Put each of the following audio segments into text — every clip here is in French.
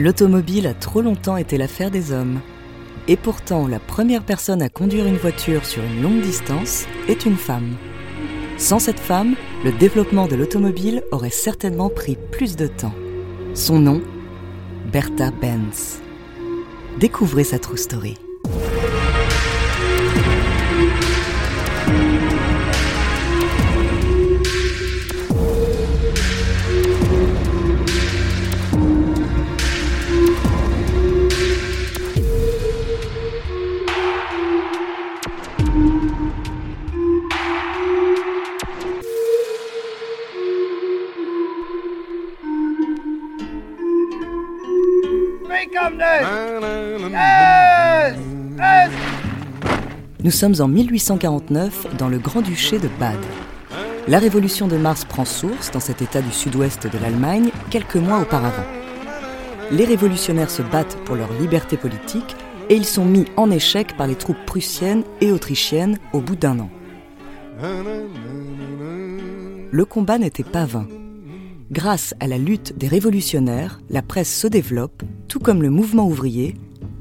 L'automobile a trop longtemps été l'affaire des hommes. Et pourtant, la première personne à conduire une voiture sur une longue distance est une femme. Sans cette femme, le développement de l'automobile aurait certainement pris plus de temps. Son nom Bertha Benz. Découvrez sa true story. Nous sommes en 1849 dans le Grand-Duché de Bade. La révolution de mars prend source dans cet état du sud-ouest de l'Allemagne quelques mois auparavant. Les révolutionnaires se battent pour leur liberté politique et ils sont mis en échec par les troupes prussiennes et autrichiennes au bout d'un an. Le combat n'était pas vain. Grâce à la lutte des révolutionnaires, la presse se développe, tout comme le mouvement ouvrier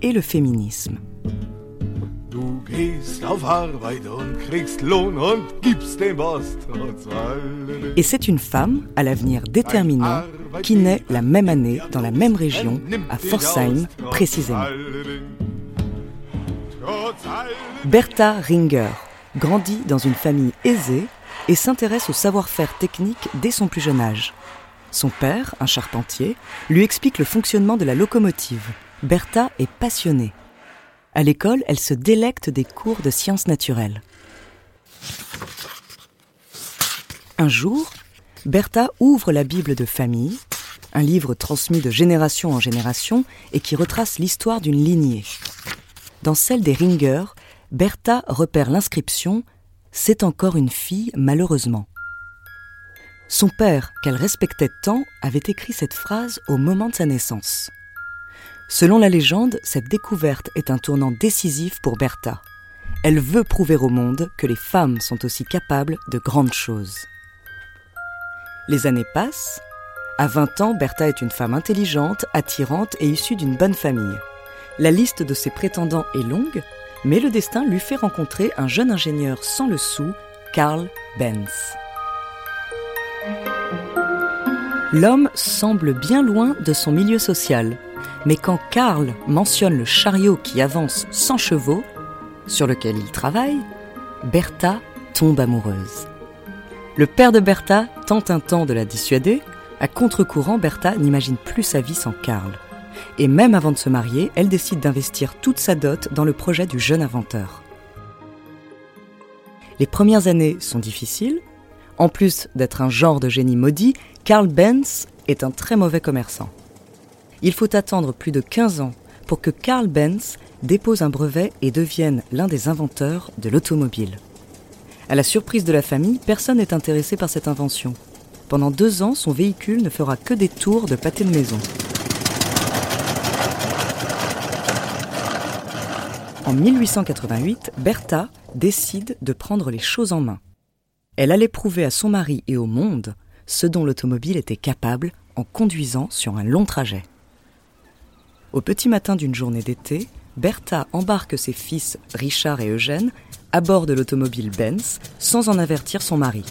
et le féminisme. Et c'est une femme, à l'avenir déterminant, qui naît la même année dans la même région, à Forsheim précisément. Bertha Ringer grandit dans une famille aisée et s'intéresse au savoir-faire technique dès son plus jeune âge. Son père, un charpentier, lui explique le fonctionnement de la locomotive. Bertha est passionnée. À l'école, elle se délecte des cours de sciences naturelles. Un jour, Bertha ouvre la Bible de famille, un livre transmis de génération en génération et qui retrace l'histoire d'une lignée. Dans celle des Ringer, Bertha repère l'inscription C'est encore une fille, malheureusement. Son père, qu'elle respectait tant, avait écrit cette phrase au moment de sa naissance. Selon la légende, cette découverte est un tournant décisif pour Bertha. Elle veut prouver au monde que les femmes sont aussi capables de grandes choses. Les années passent. À 20 ans, Bertha est une femme intelligente, attirante et issue d'une bonne famille. La liste de ses prétendants est longue, mais le destin lui fait rencontrer un jeune ingénieur sans le sou, Karl Benz. L'homme semble bien loin de son milieu social, mais quand Karl mentionne le chariot qui avance sans chevaux, sur lequel il travaille, Bertha tombe amoureuse. Le père de Bertha tente un temps de la dissuader. À contre-courant, Bertha n'imagine plus sa vie sans Karl. Et même avant de se marier, elle décide d'investir toute sa dot dans le projet du jeune inventeur. Les premières années sont difficiles. En plus d'être un genre de génie maudit, Karl Benz est un très mauvais commerçant. Il faut attendre plus de 15 ans pour que Karl Benz dépose un brevet et devienne l'un des inventeurs de l'automobile. À la surprise de la famille, personne n'est intéressé par cette invention. Pendant deux ans, son véhicule ne fera que des tours de pâté de maison. En 1888, Bertha décide de prendre les choses en main. Elle allait prouver à son mari et au monde ce dont l'automobile était capable en conduisant sur un long trajet. Au petit matin d'une journée d'été, Bertha embarque ses fils Richard et Eugène à bord de l'automobile Benz sans en avertir son mari.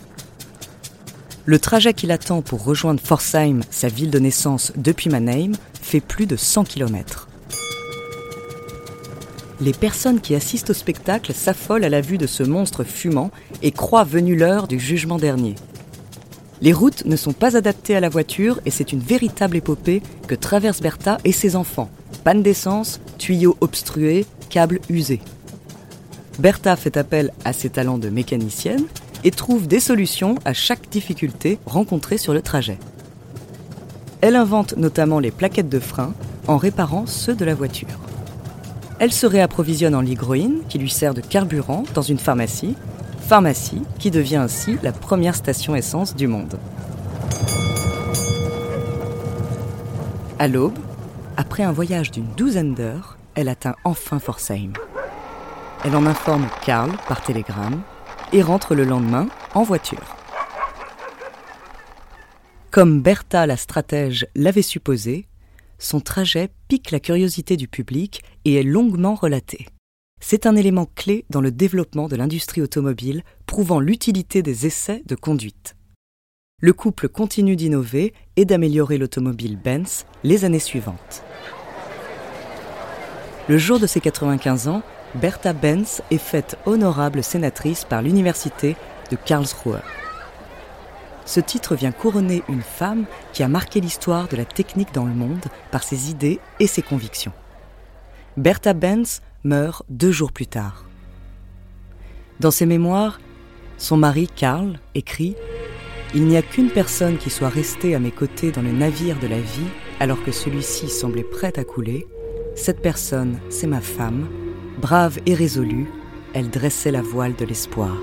Le trajet qu'il attend pour rejoindre Forsheim, sa ville de naissance depuis Mannheim, fait plus de 100 km. Les personnes qui assistent au spectacle s'affolent à la vue de ce monstre fumant et croient venue l'heure du jugement dernier. Les routes ne sont pas adaptées à la voiture et c'est une véritable épopée que traversent Bertha et ses enfants. Panne d'essence, tuyaux obstrués, câbles usés. Bertha fait appel à ses talents de mécanicienne et trouve des solutions à chaque difficulté rencontrée sur le trajet. Elle invente notamment les plaquettes de frein en réparant ceux de la voiture. Elle se réapprovisionne en ligroïne qui lui sert de carburant dans une pharmacie pharmacie qui devient ainsi la première station essence du monde. À l'aube, après un voyage d'une douzaine d'heures, elle atteint enfin Forsheim. Elle en informe Karl par télégramme et rentre le lendemain en voiture. Comme Bertha la stratège l'avait supposé, son trajet pique la curiosité du public et est longuement relaté. C'est un élément clé dans le développement de l'industrie automobile, prouvant l'utilité des essais de conduite. Le couple continue d'innover et d'améliorer l'automobile Benz les années suivantes. Le jour de ses 95 ans, Bertha Benz est faite honorable sénatrice par l'université de Karlsruhe. Ce titre vient couronner une femme qui a marqué l'histoire de la technique dans le monde par ses idées et ses convictions. Bertha Benz meurt deux jours plus tard. Dans ses mémoires, son mari Karl écrit Il n'y a qu'une personne qui soit restée à mes côtés dans le navire de la vie alors que celui-ci semblait prêt à couler. Cette personne, c'est ma femme. Brave et résolue, elle dressait la voile de l'espoir.